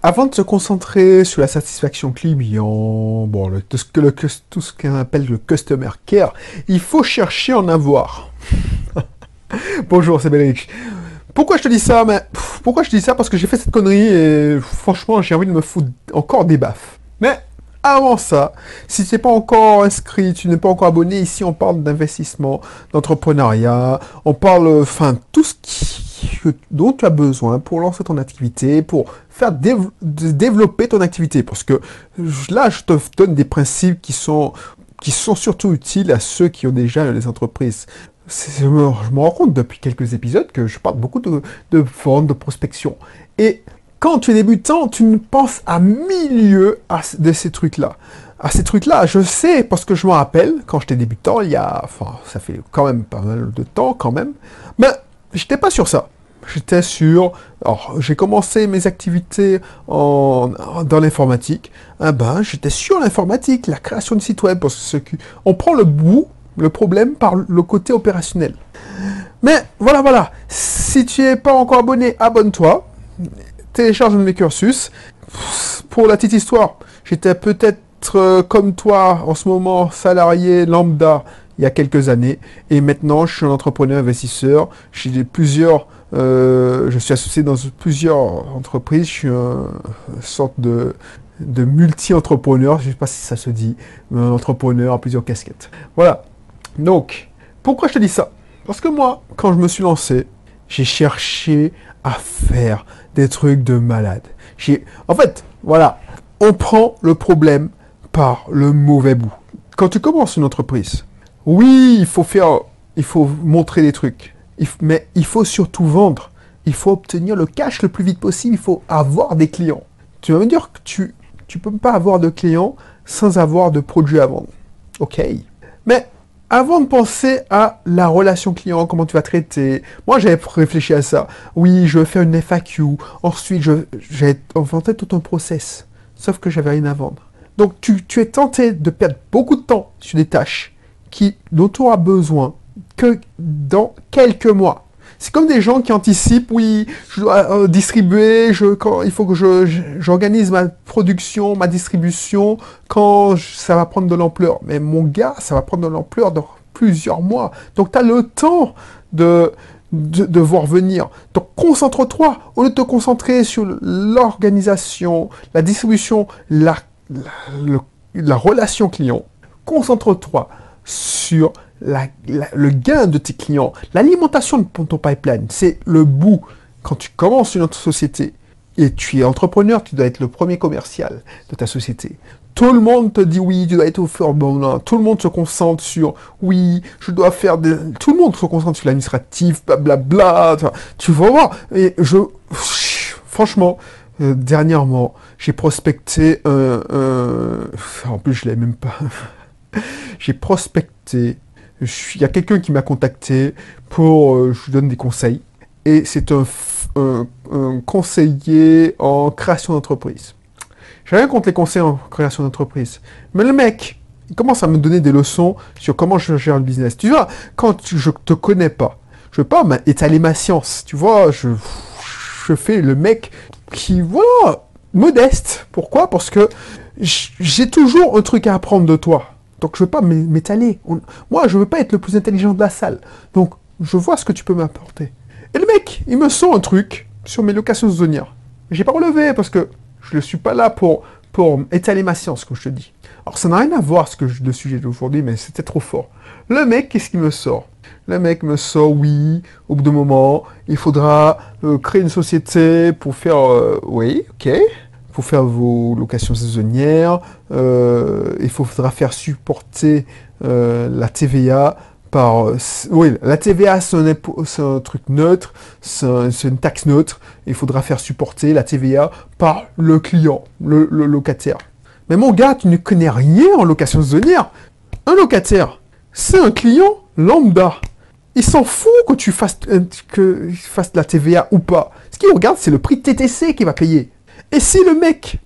Avant de se concentrer sur la satisfaction client, bon, tout ce qu'on appelle le customer care, il faut chercher en avoir. Bonjour, c'est Belrich. Pourquoi je te dis ça mais, Pourquoi je te dis ça? Parce que j'ai fait cette connerie et franchement, j'ai envie de me foutre encore des baffes. Mais avant ça, si tu n'es pas encore inscrit, tu n'es pas encore abonné, ici on parle d'investissement, d'entrepreneuriat, on parle, enfin, tout ce dont tu as besoin pour lancer ton activité, pour faire développer ton activité. Parce que là, je te donne des principes qui sont, qui sont surtout utiles à ceux qui ont déjà des entreprises. Je me, rends compte depuis quelques épisodes que je parle beaucoup de, de vente, de prospection. Et quand tu es débutant, tu ne penses à milieu à c- de ces trucs-là. À ces trucs-là, je sais, parce que je me rappelle, quand j'étais débutant, il y a, enfin, ça fait quand même pas mal de temps, quand même, mais j'étais pas sur ça. J'étais sur, alors, j'ai commencé mes activités en, dans l'informatique, ah ben, j'étais sur l'informatique, la création de sites web, parce que ce on prend le bout, le problème par le côté opérationnel. Mais voilà, voilà. Si tu n'es pas encore abonné, abonne-toi. Télécharge mes cursus. Pour la petite histoire, j'étais peut-être euh, comme toi en ce moment salarié lambda il y a quelques années et maintenant je suis un entrepreneur investisseur. J'ai plusieurs, euh, je suis associé dans plusieurs entreprises. Je suis un- une sorte de multi-entrepreneur, je ne sais pas si ça se dit, un entrepreneur à plusieurs casquettes. Voilà. Donc, pourquoi je te dis ça? Parce que moi, quand je me suis lancé, j'ai cherché à faire des trucs de malade. J'ai, en fait, voilà, on prend le problème par le mauvais bout. Quand tu commences une entreprise, oui, il faut faire, il faut montrer des trucs, mais il faut surtout vendre. Il faut obtenir le cash le plus vite possible. Il faut avoir des clients. Tu vas me dire que tu, tu peux pas avoir de clients sans avoir de produits à vendre. Ok. Mais avant de penser à la relation client, comment tu vas traiter, moi j'avais réfléchi à ça. Oui, je vais faire une FAQ. Ensuite, j'ai inventé tout un process. Sauf que j'avais rien à vendre. Donc tu, tu es tenté de perdre beaucoup de temps sur des tâches qui, dont tu auras besoin que dans quelques mois. C'est comme des gens qui anticipent, oui, je dois euh, distribuer, je, quand, il faut que j'organise ma production, ma distribution, quand ça va prendre de l'ampleur. Mais mon gars, ça va prendre de l'ampleur dans plusieurs mois. Donc tu as le temps de, de, voir venir. Donc concentre-toi, au lieu de te concentrer sur l'organisation, la distribution, la relation client, concentre-toi sur le gain de tes clients, l'alimentation de ton pipeline. C'est le bout. Quand tu commences une autre société et tu es entrepreneur, tu dois être le premier commercial de ta société. Tout le monde te dit oui, tu dois être au bon. Tout le monde se concentre sur oui, je dois faire des... Tout le monde se concentre sur l'administratif, blablabla. Enfin, Tu vas voir. Et je... Franchement, euh, dernièrement, j'ai prospecté un- En plus, je l'ai même pas... j'ai prospecté. Il y a quelqu'un qui m'a contacté pour... euh, je lui donne des conseils. Et c'est un, conseiller en création d'entreprise. J'ai rien contre les conseils en création d'entreprise. Mais le mec, il commence à me donner des leçons sur comment je gère le business. Tu vois, quand tu- je te connais pas, je veux pas étaler ma science. Tu vois, je, je fais le mec qui, voilà, modeste. Pourquoi? Parce que j'ai toujours un truc à apprendre de toi. Donc je veux pas m'é- m'étaler. Moi, je veux pas être le plus intelligent de la salle. Donc je vois ce que tu peux m'apporter. Et le mec, il me sent un truc sur mes locations saisonnières. J'ai pas relevé parce que je ne suis pas là pour, pour étaler ma science, comme je te dis. Alors ça n'a rien à voir ce que je- le sujet d'aujourd'hui, mais c'était trop fort. Le mec, qu'est-ce qu'il me sort? Le mec me sort, oui, au bout d'un moment, il faudra euh, créer une société pour faire, euh, oui, ok, faire vos locations saisonnières. euh, il faudra faire supporter euh, la TVA par... euh, oui, la TVA, c'est un, un truc neutre, c'est un- une taxe neutre. Il faudra faire supporter la TVA par le client, le, locataire. Mais mon gars, tu ne connais rien en location saisonnière. Un locataire, c'est un client lambda. Il s'en fout que tu fasses, que il fasse la TVA ou pas. Ce qu'il regarde, c'est le prix TTC qu'il va payer. Et si le mec,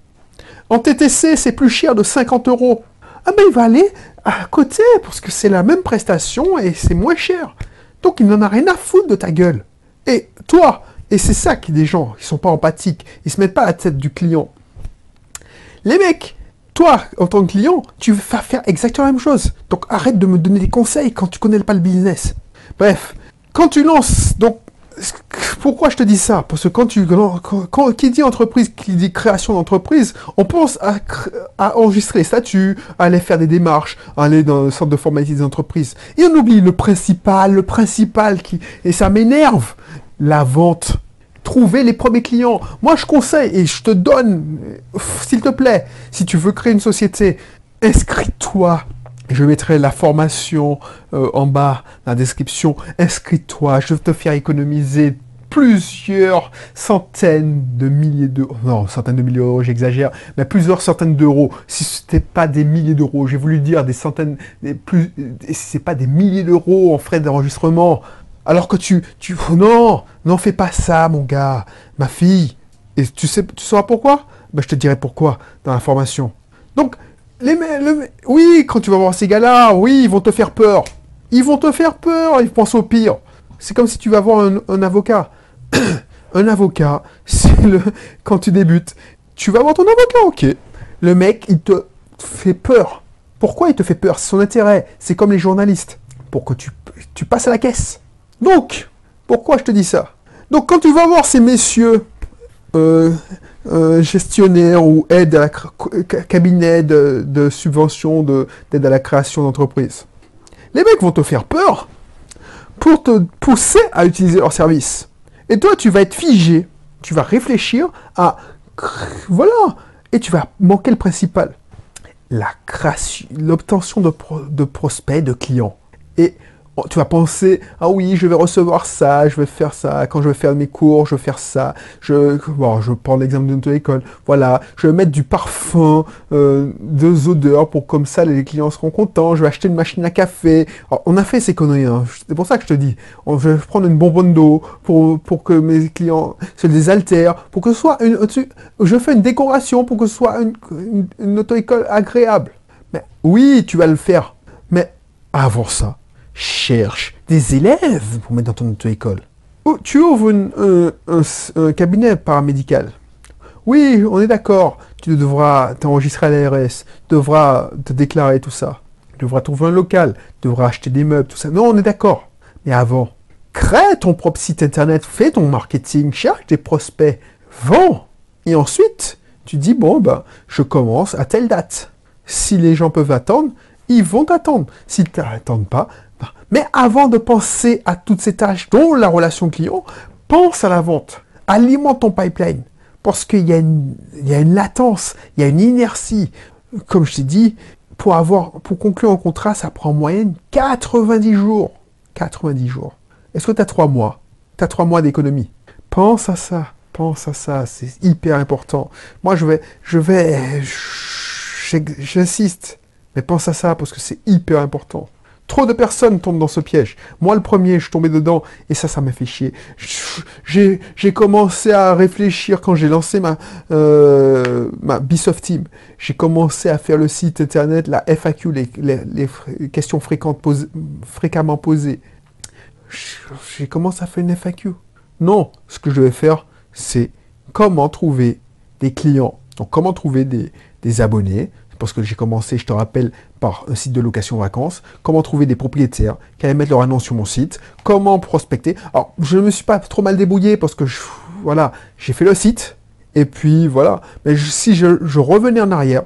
en TTC, c'est plus cher de 50 euros, ah ben il va aller à côté parce que c'est la même prestation et c'est moins cher. Donc il n'en a rien à foutre de ta gueule. Et toi, Et c'est ça qui des gens, ils sont pas empathiques, ils se mettent pas à la tête du client. Les mecs, toi, en tant que client, tu vas faire exactement la même chose. Donc arrête de me donner des conseils quand tu connais pas le business. Bref, quand tu lances, donc pourquoi je te dis ça? Parce que quand tu quand, qui dit entreprise, qui dit création d'entreprise, on pense à, enregistrer les statuts, à aller faire des démarches, à aller dans le centre de formalité des entreprises. Et on oublie le principal, le principal qui et ça m'énerve, la vente. Trouver les premiers clients. Moi, je conseille et je te donne, s'il te plaît, si tu veux créer une société, inscris-toi je mettrai la formation euh, en bas, la description. Inscris-toi, je vais te faire économiser plusieurs centaines de milliers d'euros. Non, centaines de milliers d'euros, j'exagère, mais plusieurs centaines d'euros. Si ce n'était pas des milliers d'euros, j'ai voulu dire des centaines, des plus, si c'est pas des milliers d'euros en frais d'enregistrement. Alors que tu, tu, non, n'en fais pas ça, mon gars, ma fille. Et tu sais, tu sauras pourquoi? Ben, je te dirai pourquoi dans la formation. Donc, les, oui, quand tu vas voir ces gars-là, oui, ils vont te faire peur. Ils vont te faire peur, ils pensent au pire. C'est comme si tu vas voir un, avocat. un avocat, c'est le quand tu débutes, tu vas voir ton avocat, ok. Le mec, il te fait peur. Pourquoi il te fait peur? Son intérêt. C'est comme les journalistes. Pour que tu, passes à la caisse. Donc, pourquoi je te dis ça? Donc, quand tu vas voir ces messieurs euh, gestionnaire ou aide à la cabinet de, de subvention d'aide à la création d'entreprise. Les mecs vont te faire peur pour te pousser à utiliser leur service. Et toi, tu vas être figé. Tu vas réfléchir à voilà, et tu vas manquer le principal, l'obtention de, de prospects, de clients. Et tu vas penser, ah oui, je vais recevoir ça, je vais faire ça, quand je vais faire mes cours, je vais faire ça, je, bon, je prends l'exemple d'une auto-école, voilà, je vais mettre du parfum, euh, deux odeurs pour comme ça les clients seront contents, je vais acheter une machine à café. on a fait ces conneries, hein. c'est pour ça que je te dis, on, je vais prendre une bonbonne d'eau pour, que mes clients se désaltèrent, pour que ce soit une, je fais une décoration pour que ce soit une, une auto-école agréable. Mais oui, tu vas le faire, mais avant ça, cherche des élèves pour mettre dans ton auto-école. Tu ouvres un, cabinet paramédical. Oui, on est d'accord. Tu devras t'enregistrer à l'ARS, tu devras te déclarer tout ça. Tu devras trouver un local, tu devras acheter des meubles, tout ça. Non, on est d'accord. Mais avant, crée ton propre site internet, fais ton marketing, cherche des prospects, vends. Et ensuite, tu dis, bon, ben, je commence à telle date. Si les gens peuvent attendre, ils vont t'attendre. S'ils t'attendent pas, mais avant de penser à toutes ces tâches, dont la relation client, pense à la vente. Alimente ton pipeline. Parce qu'il y, a une, latence, il y a une inertie. Comme je t'ai dit, pour, avoir, pour conclure un contrat, ça prend en moyenne 90 jours. 90 jours. Est-ce que tu as 3 mois? Tu as 3 mois d'économie. Pense à ça. Pense à ça. C'est hyper important. Moi, je vais, je vais, j'insiste. Mais pense à ça parce que c'est hyper important. Trop de personnes tombent dans ce piège. Moi, le premier, je tombé dedans et ça, ça m'a fait chier. J'ai commencé à réfléchir quand j'ai lancé ma, euh, ma Bisoft Team. J'ai commencé à faire le site internet, la FAQ, les, questions fréquemment posées. J'ai commencé à faire une FAQ. Non, ce que je vais faire, c'est comment trouver des clients. Donc, comment trouver des abonnés parce que j'ai commencé, je te rappelle, par un site de location vacances, comment trouver des propriétaires qui allaient mettre leur annonce sur mon site, comment prospecter. Alors, je ne me suis pas trop mal débrouillé parce que, voilà, j'ai fait le site, et puis voilà. Mais si je, revenais en arrière,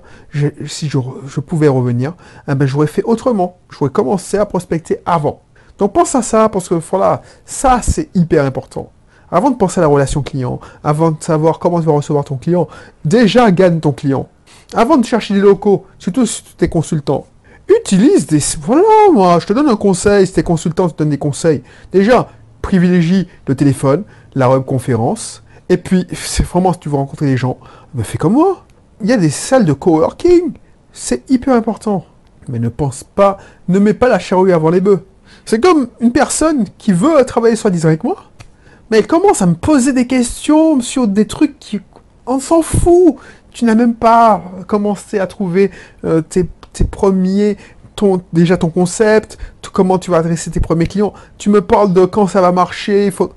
si je, pouvais revenir, eh ben, j'aurais fait autrement. J'aurais commencé à prospecter avant. Donc pense à ça, parce que voilà, ça c'est hyper important. Avant de penser à la relation client, avant de savoir comment tu vas recevoir ton client, déjà gagne ton client. Avant de chercher des locaux, surtout si tu es consultant, utilise des... Voilà, moi, je te donne un conseil, si tu es consultant, je te des conseils. Déjà, privilégie le téléphone, la webconférence, et puis, c'est vraiment, si tu veux rencontrer des gens, ben, fais comme moi. Il y a des salles de coworking. C'est hyper important. Mais ne pense pas, ne mets pas la charrue avant les bœufs. C'est comme une personne qui veut travailler design avec moi, mais elle commence à me poser des questions sur des trucs qui... On s'en fout tu n'as même pas commencé à trouver euh, tes, premiers, ton, déjà ton concept, comment tu vas adresser tes premiers clients. Tu me parles de quand ça va marcher, il faut...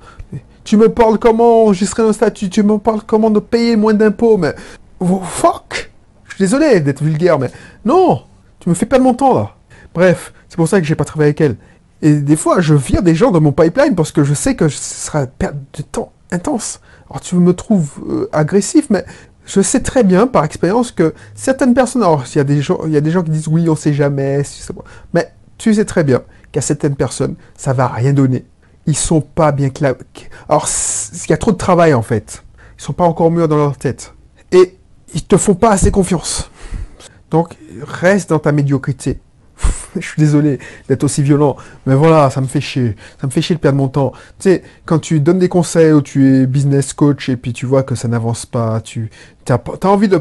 Tu me parles comment enregistrer un statut, tu me parles comment de payer moins d'impôts, mais... Oh, fuck Je suis désolé d'être vulgaire, mais... Non Tu me fais perdre mon temps, là. Bref, c'est pour ça que j'ai pas travaillé avec elle. Et des fois, je vire des gens dans mon pipeline parce que je sais que ce sera perte de temps intense. Alors tu me trouves euh, agressif, mais je sais très bien par expérience que certaines personnes, alors il y a des gens, qui disent oui, on sait jamais, mais tu sais très bien qu'à certaines personnes, ça va rien donner. Ils sont pas bien clairs. Alors il y a trop de travail en fait. Ils sont pas encore mûrs dans leur tête et ils te font pas assez confiance. Donc reste dans ta médiocrité. je suis désolé d'être aussi violent, mais voilà, ça me fait chier. Ça me fait chier de perdre mon temps. Tu sais, quand tu donnes des conseils ou tu es business coach et puis tu vois que ça n'avance pas, tu as, envie de...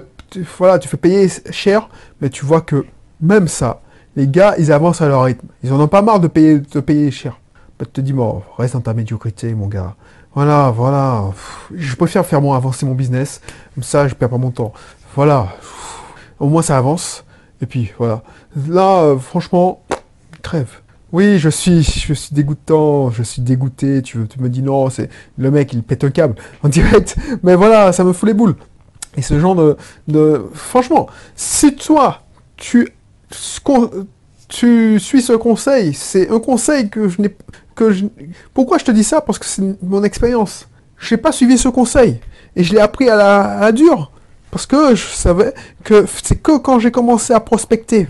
voilà, tu fais payer cher, mais tu vois que même ça, les gars, ils avancent à leur rythme. Ils en ont pas marre de payer, de payer cher. Bah, tu te dis, bon, reste dans ta médiocrité, mon gars. Voilà, voilà. Je préfère faire moi avancer mon business. Comme ça, je perds pas mon temps. Voilà. Au moins, ça avance. Et puis voilà. Là, euh, franchement, crève. Oui, je suis, je suis dégoûtant, je suis dégoûté. Tu, tu me dis non, c'est le mec, il pète un câble en direct. Mais voilà, ça me fout les boules. Et ce genre de, de franchement, si toi, tu, tu suis ce conseil, c'est un conseil que je n'ai, que je, pourquoi je te dis ça? Parce que c'est mon expérience. Je n'ai pas suivi ce conseil et je l'ai appris à la, à. Parce que je savais que c'est que quand j'ai commencé à prospecter,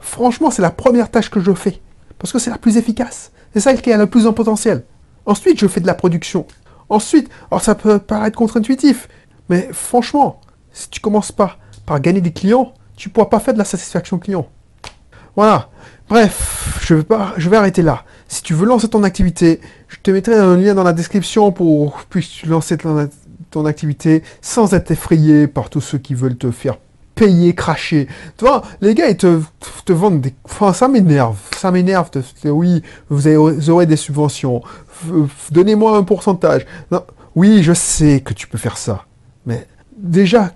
franchement, c'est la première tâche que je fais. Parce que c'est la plus efficace. C'est celle qui a le plus en potentiel. Ensuite, je fais de la production. Ensuite, alors ça peut paraître contre-intuitif, mais franchement, si tu commences pas par gagner des clients, tu pourras pas faire de la satisfaction client. Voilà. Bref, je vais, arrêter là. Si tu veux lancer ton activité, je te mettrai un lien dans la description pour que tu lancer ton, ton activité sans être effrayé par tous ceux qui veulent te faire payer, cracher. Tu vois, les gars, ils te, vendent des... Enfin, ça m'énerve. Ça m'énerve. Oui, vous, aurez des subventions. Donnez-moi un pourcentage. Oui, je sais que tu peux faire ça. Mais déjà,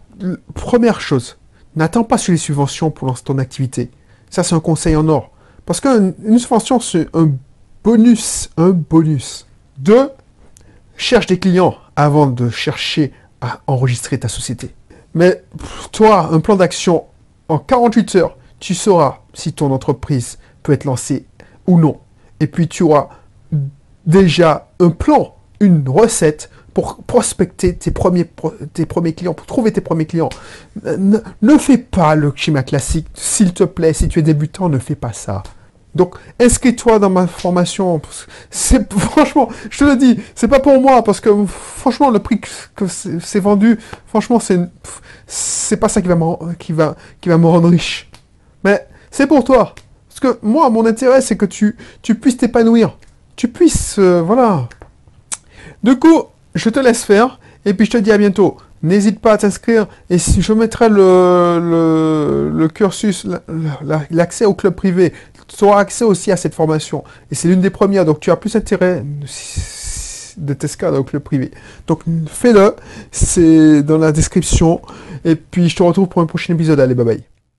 première chose, n'attends pas sur les subventions pour lancer ton activité. Ça, c'est un conseil en or. Parce qu'une subvention, c'est un bonus. Un bonus. Deux, cherche des clients avant de chercher à enregistrer ta société. Mais toi, un plan d'action en 48 heures, tu sauras si ton entreprise peut être lancée ou non. Et puis tu auras déjà un plan, une recette pour prospecter tes premiers, clients, pour trouver tes premiers clients. Ne fais pas le schéma classique, s'il te plaît, si tu es débutant, ne fais pas ça. Donc, inscris-toi dans ma formation. C'est franchement, je te le dis, c'est pas pour moi parce que franchement le prix que c'est vendu, franchement c'est c'est pas ça qui va me qui va qui va me rendre riche. Mais c'est pour toi. Parce que moi, mon intérêt, c'est que tu tu puisses t'épanouir, tu puisses euh, voilà. Du coup, je te laisse faire et puis je te dis à bientôt. N'hésite pas à t'inscrire et si je mettrai le, le, le cursus, l'accès au club privé tu auras accès aussi à cette formation. Et c'est l'une des premières, donc tu as plus intérêt de t'inscrire dans le privé. Donc fais-le, c'est dans la description. Et puis je te retrouve pour un prochain épisode. Allez, bye bye.